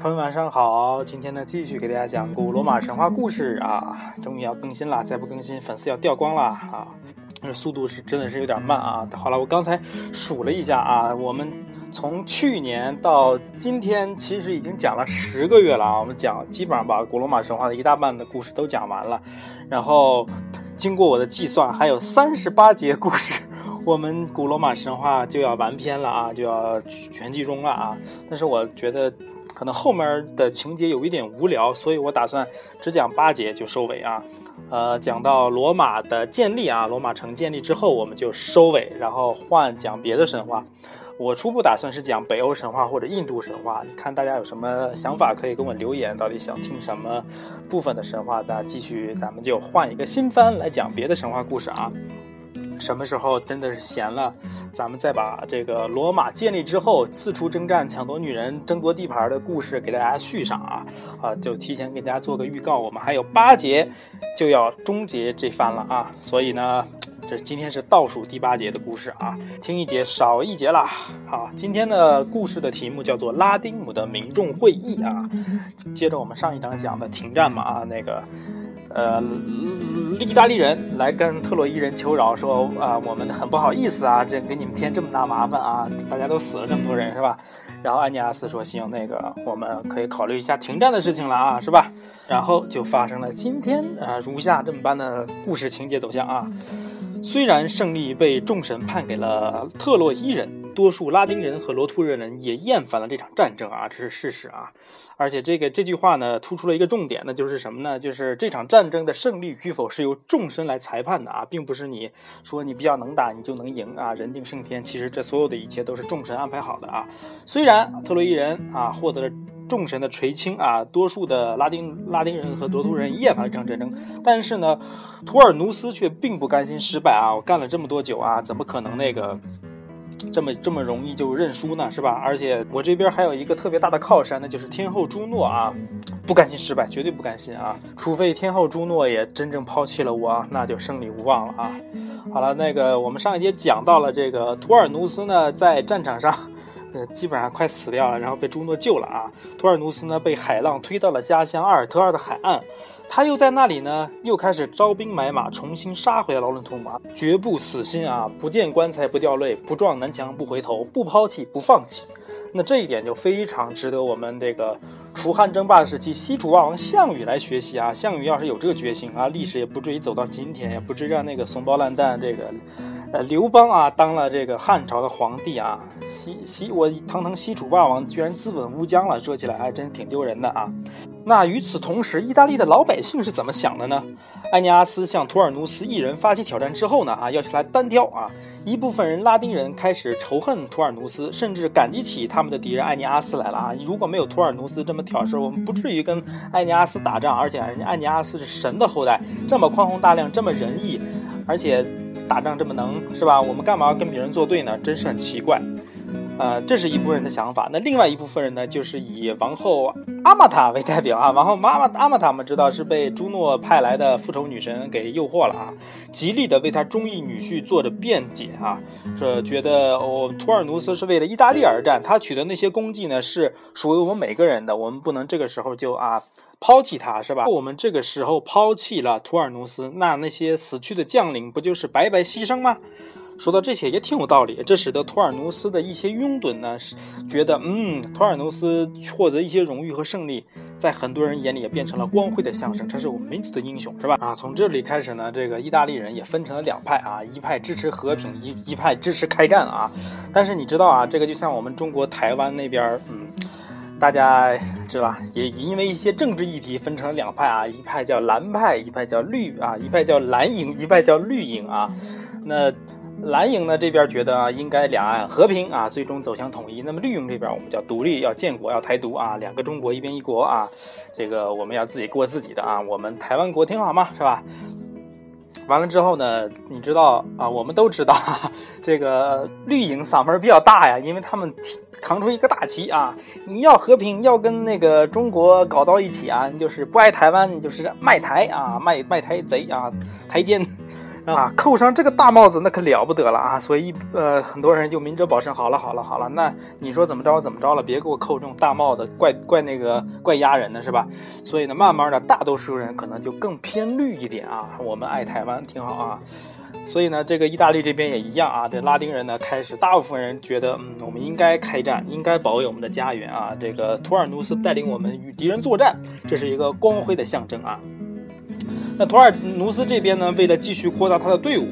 朋友晚上好，今天呢继续给大家讲古罗马神话故事啊，终于要更新了，再不更新粉丝要掉光了啊，这速度是真的是有点慢啊。好了，我刚才数了一下啊，我们从去年到今天其实已经讲了十个月了啊，我们讲基本上把古罗马神话的一大半的故事都讲完了，然后经过我的计算，还有三十八节故事。我们古罗马神话就要完篇了啊，就要全剧终了啊！但是我觉得可能后面的情节有一点无聊，所以我打算只讲八节就收尾啊。呃，讲到罗马的建立啊，罗马城建立之后我们就收尾，然后换讲别的神话。我初步打算是讲北欧神话或者印度神话，你看大家有什么想法可以跟我留言，到底想听什么部分的神话？那继续咱们就换一个新番来讲别的神话故事啊。什么时候真的是闲了，咱们再把这个罗马建立之后四处征战、抢夺女人、争夺地盘的故事给大家续上啊！啊，就提前给大家做个预告，我们还有八节就要终结这番了啊！所以呢，这今天是倒数第八节的故事啊，听一节少一节啦。好，今天的故事的题目叫做拉丁姆的民众会议啊，接着我们上一章讲的停战嘛啊，那个。呃，意大利人来跟特洛伊人求饶，说啊，我们很不好意思啊，这给你们添这么大麻烦啊，大家都死了这么多人是吧？然后安尼阿斯说，行，那个我们可以考虑一下停战的事情了啊，是吧？然后就发生了今天啊如下这么般的故事情节走向啊。虽然胜利被众神判给了特洛伊人。多数拉丁人和罗图人也厌烦了这场战争啊，这是事实啊。而且这个这句话呢，突出了一个重点，那就是什么呢？就是这场战争的胜利与否是由众神来裁判的啊，并不是你说你比较能打你就能赢啊，人定胜天。其实这所有的一切都是众神安排好的啊。虽然特洛伊人啊获得了众神的垂青啊，多数的拉丁拉丁人和罗图人厌烦了这场战争，但是呢，图尔努斯却并不甘心失败啊。我干了这么多久啊，怎么可能那个？这么这么容易就认输呢，是吧？而且我这边还有一个特别大的靠山，那就是天后朱诺啊，不甘心失败，绝对不甘心啊！除非天后朱诺也真正抛弃了我，那就胜利无望了啊！好了，那个我们上一节讲到了这个图尔努斯呢，在战场上，呃，基本上快死掉了，然后被朱诺救了啊。图尔努斯呢，被海浪推到了家乡阿尔特尔的海岸。他又在那里呢，又开始招兵买马，重新杀回了劳伦图马，绝不死心啊！不见棺材不掉泪，不撞南墙不回头，不抛弃不放弃。那这一点就非常值得我们这个楚汉争霸时期西楚霸王项羽来学习啊！项羽要是有这个决心啊，历史也不至于走到今天，也不至于让那个怂包烂蛋这个。呃，刘邦啊，当了这个汉朝的皇帝啊，西西我堂堂西楚霸王，居然自刎乌江了，说起来还真挺丢人的啊。那与此同时，意大利的老百姓是怎么想的呢？埃尼阿斯向图尔努斯一人发起挑战之后呢，啊，要求来单挑啊。一部分人拉丁人开始仇恨图尔努斯，甚至感激起他们的敌人埃尼阿斯来了啊。如果没有图尔努斯这么挑事，我们不至于跟埃尼阿斯打仗，而且人家埃尼阿斯是神的后代，这么宽宏大量，这么仁义，而且。打仗这么能是吧？我们干嘛要跟别人作对呢？真是很奇怪。呃，这是一部分人的想法。那另外一部分人呢，就是以王后阿玛塔为代表啊。王后妈妈阿玛塔，我们知道是被朱诺派来的复仇女神给诱惑了啊，极力的为他中意女婿做着辩解啊，说觉得哦，图尔努斯是为了意大利而战，他取得那些功绩呢是属于我们每个人的，我们不能这个时候就啊。抛弃他是吧？我们这个时候抛弃了图尔努斯，那那些死去的将领不就是白白牺牲吗？说到这些也挺有道理，这使得图尔努斯的一些拥趸呢，是觉得嗯，图尔努斯获得一些荣誉和胜利，在很多人眼里也变成了光辉的象征，这是我们民族的英雄是吧？啊，从这里开始呢，这个意大利人也分成了两派啊，一派支持和平，一一派支持开战啊。但是你知道啊，这个就像我们中国台湾那边，嗯。大家知道吧？也因为一些政治议题分成了两派啊，一派叫蓝派，一派叫绿啊，一派叫蓝营，一派叫绿营啊。那蓝营呢这边觉得，应该两岸和平啊，最终走向统一。那么绿营这边我们叫独立，要建国，要台独啊，两个中国，一边一国啊。这个我们要自己过自己的啊，我们台湾国挺好嘛，是吧？完了之后呢，你知道啊，我们都知道，这个绿营嗓门比较大呀，因为他们扛出一个大旗啊，你要和平，要跟那个中国搞到一起啊，就是不爱台湾，就是卖台啊，卖卖台贼啊，台奸。啊，扣上这个大帽子那可了不得了啊！所以呃，很多人就明哲保身，好了好了好了，那你说怎么着怎么着了，别给我扣这种大帽子，怪怪那个怪压人的是吧？所以呢，慢慢的大多数人可能就更偏绿一点啊，我们爱台湾挺好啊。所以呢，这个意大利这边也一样啊，这拉丁人呢开始，大部分人觉得，嗯，我们应该开战，应该保卫我们的家园啊。这个图尔努斯带领我们与敌人作战，这是一个光辉的象征啊。那图尔努斯这边呢，为了继续扩大他的队伍。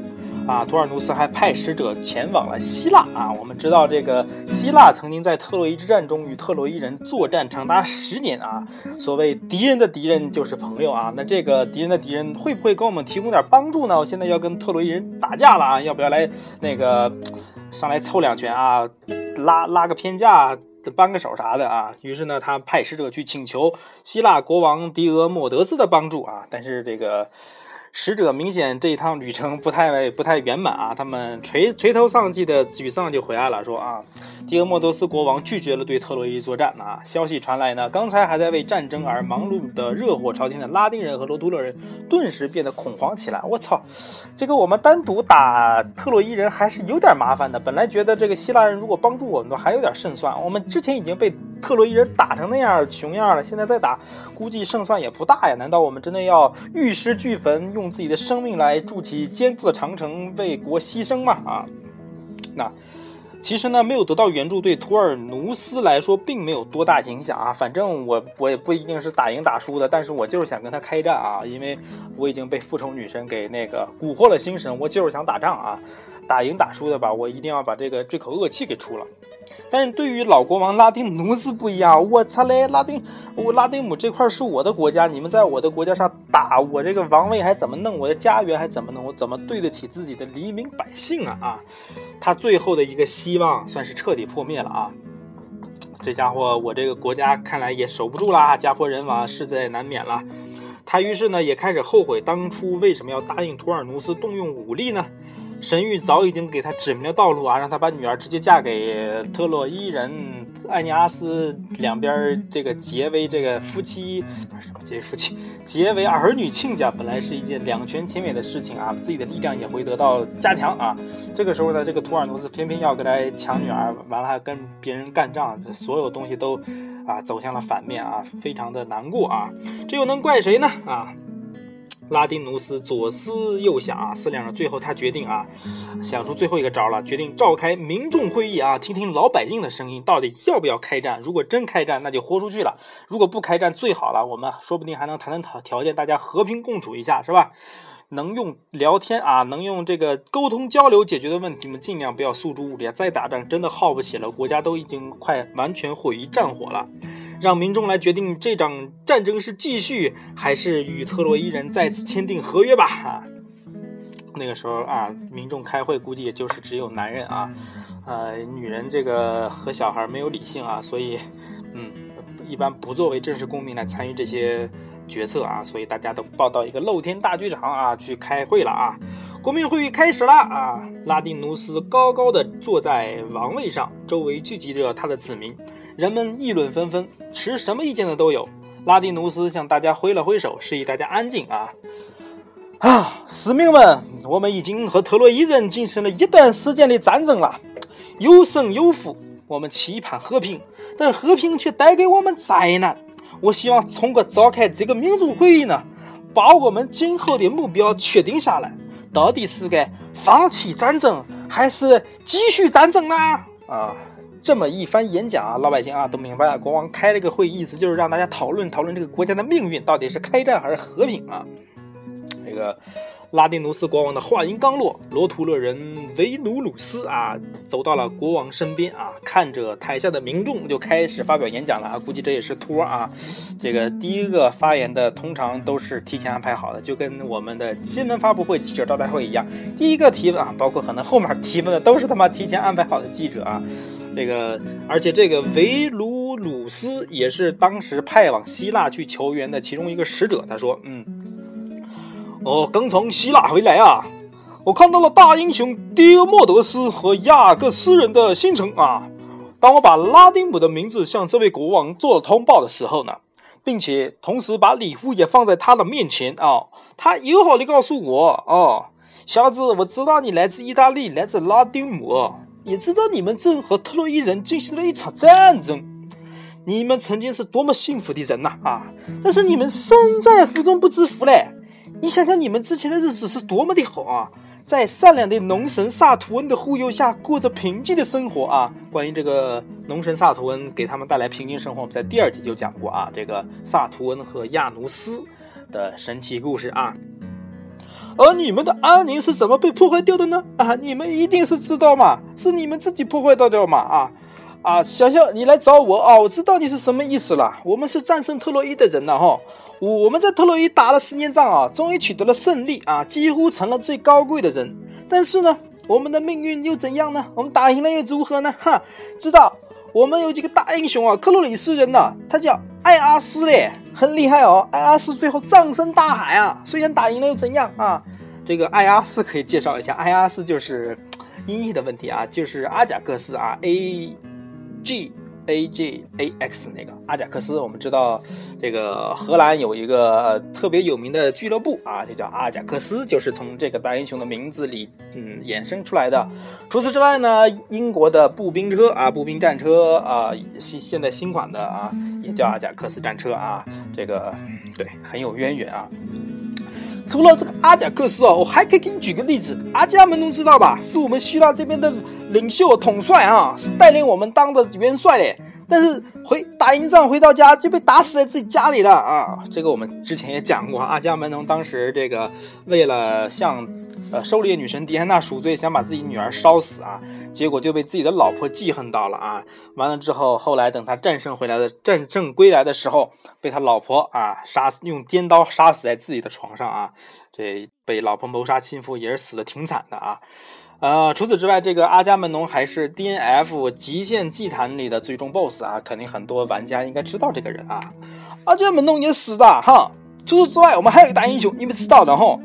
啊，图尔努斯还派使者前往了希腊啊。我们知道，这个希腊曾经在特洛伊之战中与特洛伊人作战长达十年啊。所谓敌人的敌人就是朋友啊。那这个敌人的敌人会不会给我们提供点帮助呢？我现在要跟特洛伊人打架了啊，要不要来那个上来凑两拳啊，拉拉个偏架，扳个手啥的啊？于是呢，他派使者去请求希腊国王狄俄莫德斯的帮助啊。但是这个。使者明显这一趟旅程不太不太圆满啊，他们垂垂头丧气的沮丧就回来了，说啊，狄俄莫多斯国王拒绝了对特洛伊作战啊。消息传来呢，刚才还在为战争而忙碌的热火朝天的拉丁人和罗都勒人顿时变得恐慌起来。我操，这个我们单独打特洛伊人还是有点麻烦的。本来觉得这个希腊人如果帮助我们，还有点胜算。我们之前已经被。特洛伊人打成那样穷样了，现在再打，估计胜算也不大呀。难道我们真的要玉石俱焚，用用自己的生命来筑起坚固的长城，为国牺牲嘛？啊，那其实呢，没有得到援助，对图尔努斯来说并没有多大影响啊。反正我我也不一定是打赢打输的，但是我就是想跟他开战啊，因为我已经被复仇女神给那个蛊惑了心神，我就是想打仗啊。打赢打输的吧，我一定要把这个这口恶气给出了。但是对于老国王拉丁奴斯不一样，我操嘞，拉丁，我拉丁姆这块是我的国家，你们在我的国家上打我这个王位还怎么弄，我的家园还怎么弄，我怎么对得起自己的黎民百姓啊啊！他最后的一个希望算是彻底破灭了啊！这家伙，我这个国家看来也守不住啦，家破人亡，势在难免了。他于是呢也开始后悔当初为什么要答应图尔努斯动用武力呢？神谕早已经给他指明了道路啊，让他把女儿直接嫁给特洛伊人艾尼阿斯，两边这个结为这个夫妻，不是什么结为夫妻，结为儿女亲家，本来是一件两全其美的事情啊，自己的力量也会得到加强啊。这个时候呢，这个图尔努斯偏偏要跟他抢女儿，完了还跟别人干仗，这所有东西都啊走向了反面啊，非常的难过啊。这又能怪谁呢？啊？拉丁努斯左思右想啊，思量着，最后他决定啊，想出最后一个招了，决定召开民众会议啊，听听老百姓的声音，到底要不要开战？如果真开战，那就豁出去了；如果不开战，最好了，我们说不定还能谈谈条条件，大家和平共处一下，是吧？能用聊天啊，能用这个沟通交流解决的问题，我们尽量不要诉诸武力。再打仗真的耗不起了，国家都已经快完全毁于战火了。让民众来决定这场战争是继续还是与特洛伊人再次签订合约吧。啊，那个时候啊，民众开会估计也就是只有男人啊，呃，女人这个和小孩没有理性啊，所以，嗯，一般不作为正式公民来参与这些决策啊，所以大家都报到一个露天大剧场啊去开会了啊。国民会议开始了啊，拉丁努斯高高的坐在王位上，周围聚集着他的子民。人们议论纷纷，持什么意见的都有。拉丁努斯向大家挥了挥手，示意大家安静啊！啊，市民们，我们已经和特洛伊人进行了一段时间的战争了，有胜有负。我们期盼和平，但和平却带给我们灾难。我希望通过召开这个民族会议呢，把我们今后的目标确定下来，到底是该放弃战争，还是继续战争呢？啊！这么一番演讲啊，老百姓啊都明白了。国王开了个会，意思就是让大家讨论讨论这个国家的命运，到底是开战还是和平啊？这个。拉丁努斯国王的话音刚落，罗图勒人维努鲁斯啊走到了国王身边啊，看着台下的民众就开始发表演讲了啊。估计这也是托啊。这个第一个发言的通常都是提前安排好的，就跟我们的新闻发布会记者招待会一样，第一个提问啊，包括可能后面提问的都是他妈提前安排好的记者啊。这个而且这个维鲁鲁斯也是当时派往希腊去求援的其中一个使者，他说，嗯。我刚从希腊回来啊，我看到了大英雄迪俄莫德斯和亚各斯人的新城啊。当我把拉丁姆的名字向这位国王做了通报的时候呢，并且同时把礼物也放在他的面前啊，他友好的告诉我哦，小子，我知道你来自意大利，来自拉丁姆，也知道你们正和特洛伊人进行了一场战争。你们曾经是多么幸福的人呐啊！但是你们身在福中不知福嘞。你想想，你们之前的日子是多么的好啊！在善良的农神萨图恩的护佑下，过着平静的生活啊！关于这个农神萨图恩给他们带来平静生活，我们在第二集就讲过啊。这个萨图恩和亚努斯的神奇故事啊。而你们的安宁是怎么被破坏掉的呢？啊，你们一定是知道嘛，是你们自己破坏掉的嘛啊啊！想想你来找我啊，我知道你是什么意思了。我们是战胜特洛伊的人了哈。我们在特洛伊打了十年仗啊，终于取得了胜利啊，几乎成了最高贵的人。但是呢，我们的命运又怎样呢？我们打赢了又如何呢？哈，知道我们有几个大英雄啊，克洛里斯人呐，他叫艾阿斯嘞，很厉害哦。艾阿斯最后葬身大海啊，虽然打赢了又怎样啊？这个艾阿斯可以介绍一下，艾阿斯就是 音译的问题啊，就是阿贾克斯啊，A G。A J A X 那个阿贾克斯，我们知道这个荷兰有一个特别有名的俱乐部啊，就叫阿贾克斯，就是从这个大英雄的名字里嗯衍生出来的。除此之外呢，英国的步兵车啊，步兵战车啊，现现在新款的啊，也叫阿贾克斯战车啊，这个对很有渊源啊。除了这个阿贾克斯哦，我还可以给你举个例子，阿伽门农知道吧？是我们希腊这边的领袖统帅啊，是带领我们当的元帅嘞。但是回打赢仗回到家就被打死在自己家里了啊！这个我们之前也讲过，阿伽门农当时这个为了向。呃，狩猎女神狄安娜赎罪，想把自己女儿烧死啊，结果就被自己的老婆记恨到了啊。完了之后，后来等他战胜回来的战胜归来的时候，被他老婆啊杀死，用尖刀杀死在自己的床上啊。这被老婆谋杀亲夫，也是死的挺惨的啊。呃，除此之外，这个阿伽门农还是 DNF 极限祭坛里的最终 BOSS 啊，肯定很多玩家应该知道这个人啊。阿伽门农也死的哈。除此之外，我们还有一个大英雄，你们知道的哈。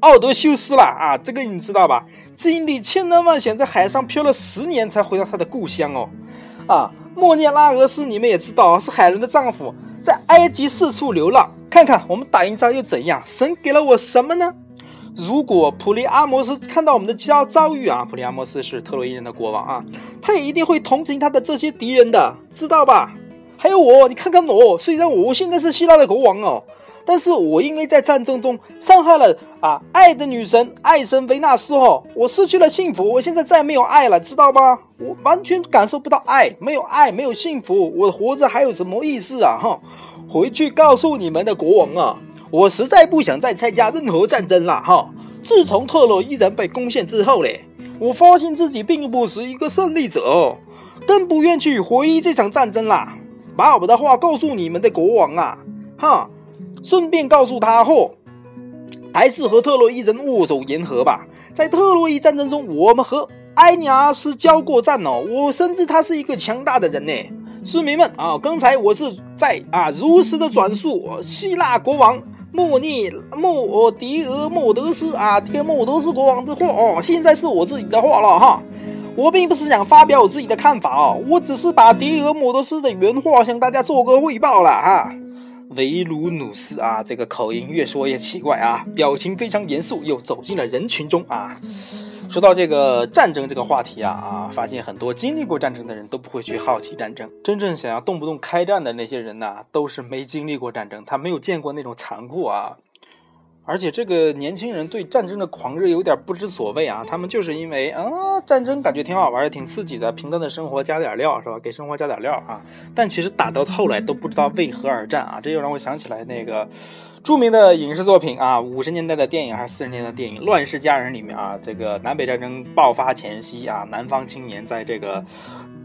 奥德修斯了啊，这个你知道吧？经历千难万险，在海上漂了十年才回到他的故乡哦。啊，莫涅拉俄斯你们也知道，是海伦的丈夫，在埃及四处流浪。看看我们打赢仗又怎样？神给了我什么呢？如果普利阿摩斯看到我们的遭遭遇啊，普利阿摩斯是特洛伊人的国王啊，他也一定会同情他的这些敌人的，知道吧？还有我，你看看我，虽然我现在是希腊的国王哦。但是我因为在战争中伤害了啊爱的女神爱神维纳斯哦，我失去了幸福，我现在再没有爱了，知道吗？我完全感受不到爱，没有爱，没有幸福，我活着还有什么意思啊？哈，回去告诉你们的国王啊，我实在不想再参加任何战争了哈。自从特洛伊人被攻陷之后嘞，我发现自己并不是一个胜利者，更不愿去回忆这场战争啦。把我的话告诉你们的国王啊，哈。顺便告诉他后，还是和特洛伊人握手言和吧。在特洛伊战争中，我们和埃尼阿斯交过战哦，我深知他是一个强大的人呢。市民们啊，刚才我是在啊如实的转述希腊国王莫涅莫迪俄莫德斯啊，迪俄莫德斯国王的话哦，现在是我自己的话了哈。我并不是想发表我自己的看法哦，我只是把迪俄莫德斯的原话向大家做个汇报了哈。维鲁努斯啊，这个口音越说越奇怪啊，表情非常严肃，又走进了人群中啊。说到这个战争这个话题啊啊，发现很多经历过战争的人都不会去好奇战争，真正想要动不动开战的那些人呐，都是没经历过战争，他没有见过那种残酷啊。而且这个年轻人对战争的狂热有点不知所谓啊，他们就是因为啊战争感觉挺好玩的，挺刺激的，平淡的生活加点料是吧？给生活加点料啊。但其实打到后来都不知道为何而战啊，这又让我想起来那个著名的影视作品啊，五十年代的电影还是四十年代的电影《乱世佳人》里面啊，这个南北战争爆发前夕啊，南方青年在这个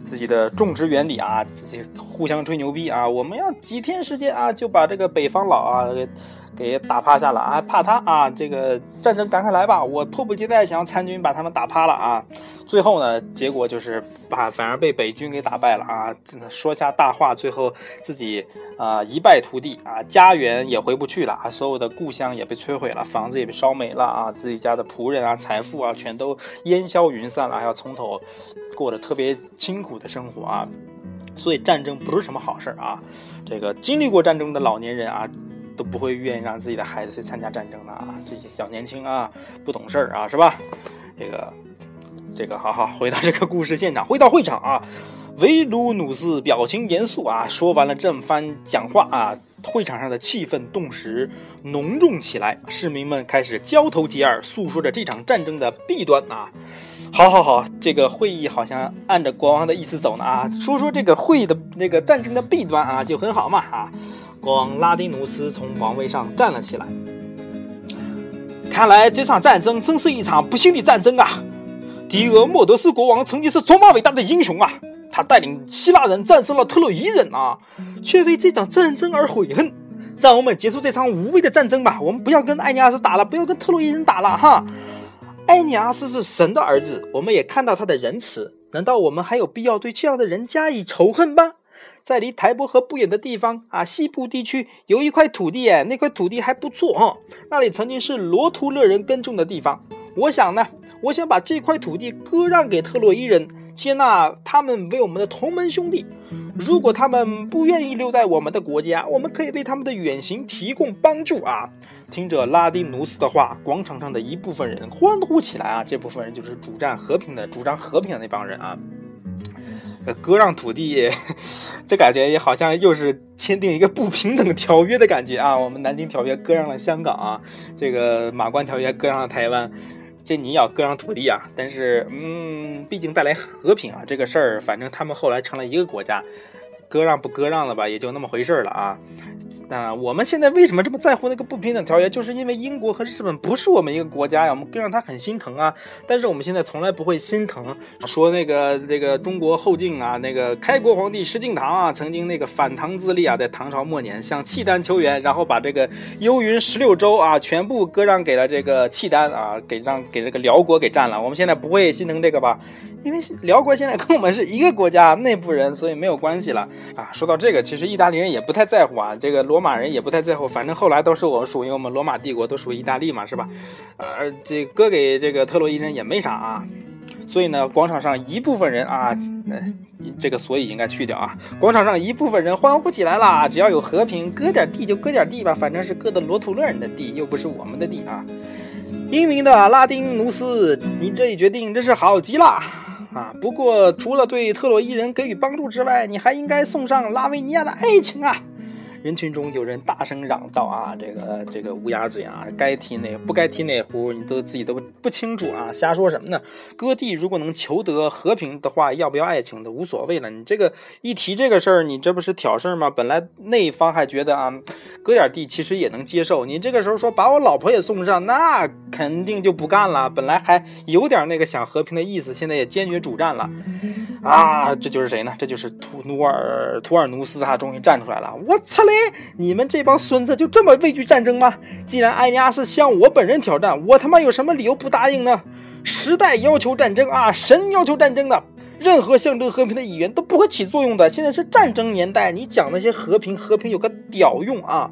自己的种植园里啊，自己互相吹牛逼啊，我们要几天时间啊就把这个北方佬啊。给打趴下了啊！怕他啊！这个战争赶快来吧！我迫不及待想要参军把他们打趴了啊！最后呢，结果就是把反而被北军给打败了啊！真的说下大话，最后自己啊一败涂地啊，家园也回不去了啊，所有的故乡也被摧毁了，房子也被烧没了啊，自己家的仆人啊、财富啊全都烟消云散了，还要从头过着特别清苦的生活啊！所以战争不是什么好事儿啊！这个经历过战争的老年人啊。都不会愿意让自己的孩子去参加战争的啊！这些小年轻啊，不懂事儿啊，是吧？这个，这个，好好回到这个故事现场，回到会场啊。维鲁努斯表情严肃啊，说完了这番讲话啊，会场上的气氛顿时浓重起来，市民们开始交头接耳，诉说着这场战争的弊端啊。好，好，好，这个会议好像按着国王的意思走呢啊，说说这个会议的那个战争的弊端啊，就很好嘛啊。国王拉丁努斯从王位上站了起来，看来这场战争真是一场不幸的战争啊。迪俄莫德斯国王曾经是多么伟大的英雄啊！他带领希腊人战胜了特洛伊人啊，却为这场战争而悔恨。让我们结束这场无谓的战争吧，我们不要跟艾尼阿斯打了，不要跟特洛伊人打了哈。艾尼阿斯是神的儿子，我们也看到他的仁慈，难道我们还有必要对这样的人加以仇恨吗？在离台伯河不远的地方啊，西部地区有一块土地，哎，那块土地还不错哈，那里曾经是罗图勒人耕种的地方。我想呢，我想把这块土地割让给特洛伊人。接纳他们为我们的同门兄弟。如果他们不愿意留在我们的国家，我们可以为他们的远行提供帮助啊！听着拉丁努斯的话，广场上的一部分人欢呼起来啊！这部分人就是主战和平的、主张和平的那帮人啊。割让土地，这感觉也好像又是签订一个不平等条约的感觉啊！我们南京条约割让了香港啊，这个马关条约割让了台湾。这你要割让土地啊，但是，嗯，毕竟带来和平啊，这个事儿，反正他们后来成了一个国家。割让不割让了吧，也就那么回事了啊。那我们现在为什么这么在乎那个不平等条约？就是因为英国和日本不是我们一个国家呀，我们割让他很心疼啊。但是我们现在从来不会心疼，说那个这个中国后晋啊，那个开国皇帝石敬瑭啊，曾经那个反唐自立啊，在唐朝末年向契丹求援，然后把这个幽云十六州啊全部割让给了这个契丹啊，给让给这个辽国给占了。我们现在不会心疼这个吧？因为辽国现在跟我们是一个国家内部人，所以没有关系了。啊，说到这个，其实意大利人也不太在乎啊，这个罗马人也不太在乎，反正后来都是我属于我们罗马帝国，都属于意大利嘛，是吧？呃，这割给这个特洛伊人也没啥啊，所以呢，广场上一部分人啊，呃，这个所以应该去掉啊，广场上一部分人欢呼起来了，只要有和平，割点地就割点地吧，反正是割的罗图勒人的地，又不是我们的地啊。英明的拉丁努斯，你这一决定真是好极了。啊，不过除了对特洛伊人给予帮助之外，你还应该送上拉维尼亚的爱情啊！人群中有人大声嚷道：“啊，这个这个乌鸦嘴啊，该提哪不该提哪壶，你都自己都不清楚啊，瞎说什么呢？割地如果能求得和平的话，要不要爱情的无所谓了。你这个一提这个事儿，你这不是挑事儿吗？本来那一方还觉得啊，割点地其实也能接受，你这个时候说把我老婆也送上，那肯定就不干了。本来还有点那个想和平的意思，现在也坚决主战了。啊，这就是谁呢？这就是图努尔图尔努斯，哈终于站出来了。我操嘞！你们这帮孙子就这么畏惧战争吗？既然埃尼阿斯向我本人挑战，我他妈有什么理由不答应呢？时代要求战争啊，神要求战争的，任何象征和平的语言都不会起作用的。现在是战争年代，你讲那些和平，和平有个屌用啊！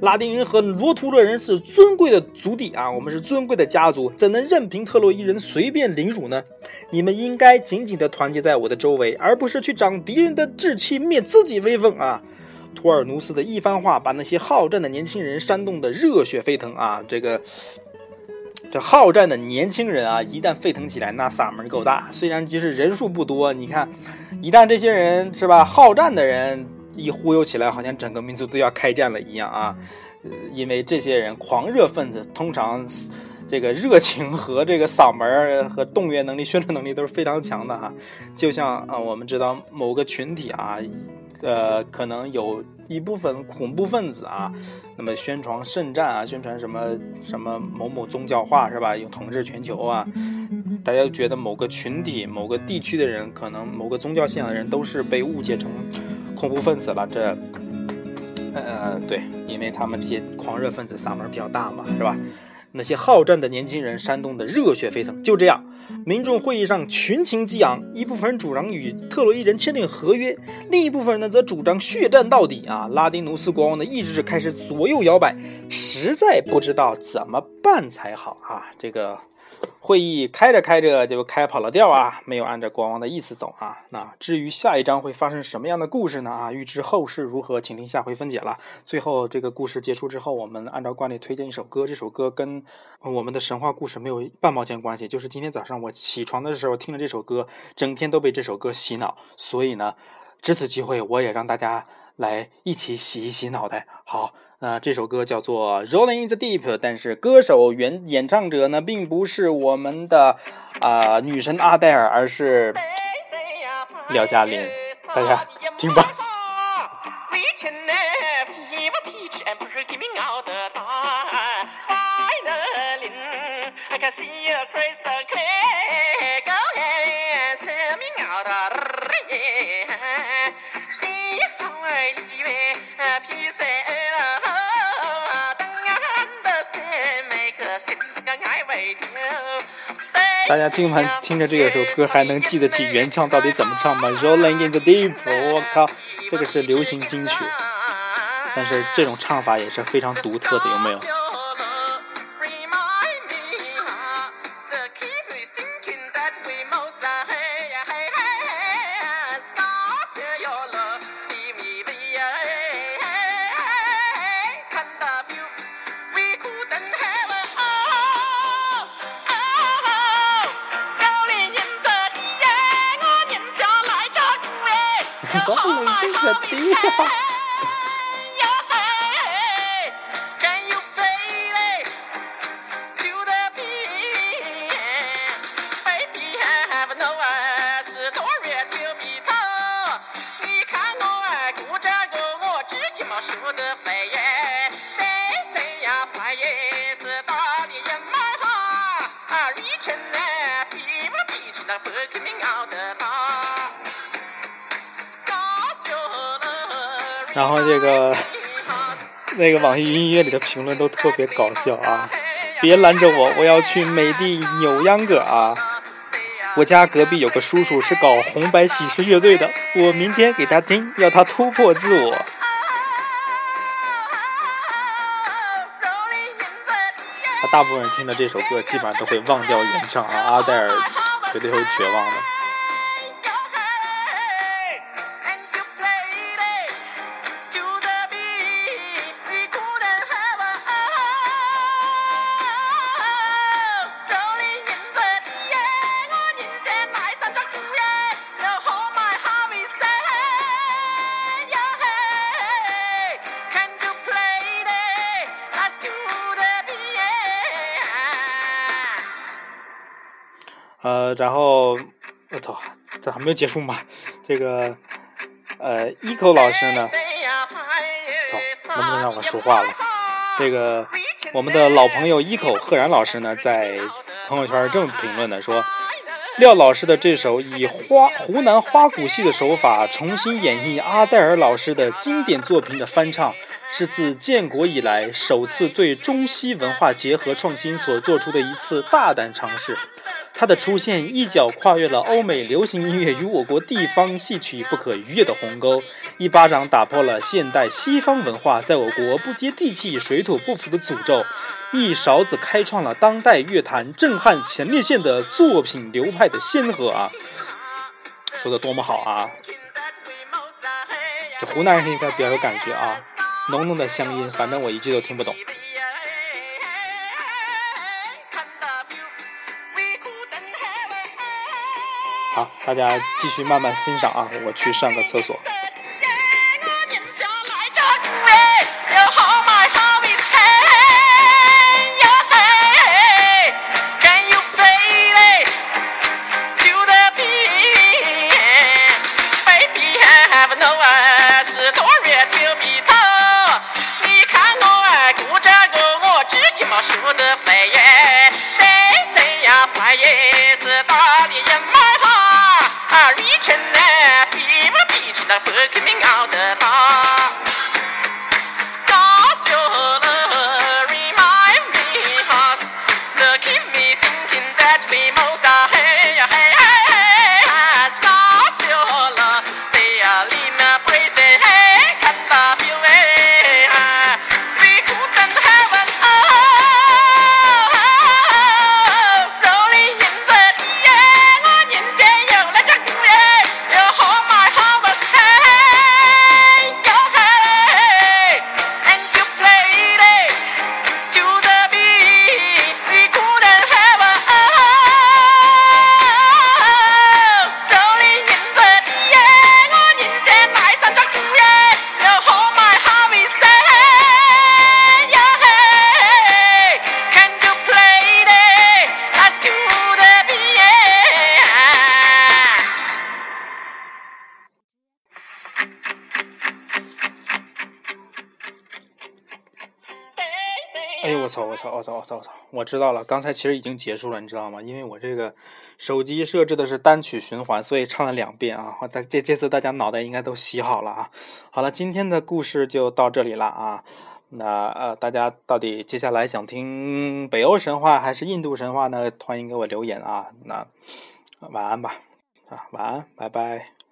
拉丁人和罗图勒人是尊贵的族弟啊，我们是尊贵的家族，怎能任凭特洛伊人随便凌辱呢？你们应该紧紧地团结在我的周围，而不是去长敌人的志气，灭自己威风啊！图尔努斯的一番话，把那些好战的年轻人煽动的热血沸腾啊！这个这好战的年轻人啊，一旦沸腾起来，那嗓门够大。虽然即使人数不多，你看，一旦这些人是吧，好战的人。一忽悠起来，好像整个民族都要开战了一样啊！因为这些人狂热分子，通常这个热情和这个嗓门和动员能力、宣传能力都是非常强的哈。就像啊，我们知道某个群体啊，呃，可能有一部分恐怖分子啊，那么宣传圣战啊，宣传什么什么某某宗教化是吧？有统治全球啊，大家觉得某个群体、某个地区的人，可能某个宗教信仰的人都是被误解成。恐怖分子了，这，呃，对，因为他们这些狂热分子嗓门比较大嘛，是吧？那些好战的年轻人煽动的热血沸腾，就这样，民众会议上群情激昂，一部分人主张与特洛伊人签订合约，另一部分人呢则主张血战到底啊！拉丁奴斯国王的意志开始左右摇摆，实在不知道怎么办才好啊！这个会议开着开着就开跑了调啊，没有按照国王的意思走啊。那至于下一章会发生什么样的故事呢？啊，预知后事如何，请听下回分解了。最后这个故事结束之后，我们按照惯例推荐一首歌，这首歌跟我们的神话故事没有半毛钱关系，就是今天早上我起床的时候听了这首歌，整天都被这首歌洗脑，所以呢，值此机会我也让大家来一起洗一洗脑袋。好。那这首歌叫做《Rolling in the Deep》，但是歌手原演唱者呢，并不是我们的啊女神阿黛尔，而是廖嘉玲。大家听吧。大家听完听着这首歌，还能记得起原唱到底怎么唱吗？Rolling in the deep，我靠，这个是流行金曲，但是这种唱法也是非常独特的，有没有？你这可踢。然后这个 那个网易云音乐里的评论都特别搞笑啊！别拦着我，我要去美的扭秧歌啊！我家隔壁有个叔叔是搞红白喜事乐队的，我明天给他听，要他突破自我。他大部分人听的这首歌，基本上都会忘掉原唱啊，阿黛尔绝对会绝望的。呃，然后我操，这还没有结束吗？这个呃，eco 老师呢？操，能不能让我说话了？这个我们的老朋友 eco 赫然老师呢，在朋友圈这么评论的，说廖老师的这首以花湖南花鼓戏的手法重新演绎阿黛尔老师的经典作品的翻唱，是自建国以来首次对中西文化结合创新所做出的一次大胆尝试。他的出现一脚跨越了欧美流行音乐与我国地方戏曲不可逾越的鸿沟，一巴掌打破了现代西方文化在我国不接地气、水土不服的诅咒，一勺子开创了当代乐坛震撼前列腺的作品流派的先河啊！说的多么好啊！这湖南人应该比较有感觉啊，浓浓的乡音，反正我一句都听不懂。大家继续慢慢欣赏啊我去上个厕所呀是大 after coming out of 操我操我操我操我！知道了，刚才其实已经结束了，你知道吗？因为我这个手机设置的是单曲循环，所以唱了两遍啊。我在这这次大家脑袋应该都洗好了啊。好了，今天的故事就到这里了啊。那呃，大家到底接下来想听北欧神话还是印度神话呢？欢迎给我留言啊。那晚安吧，啊，晚安，拜拜。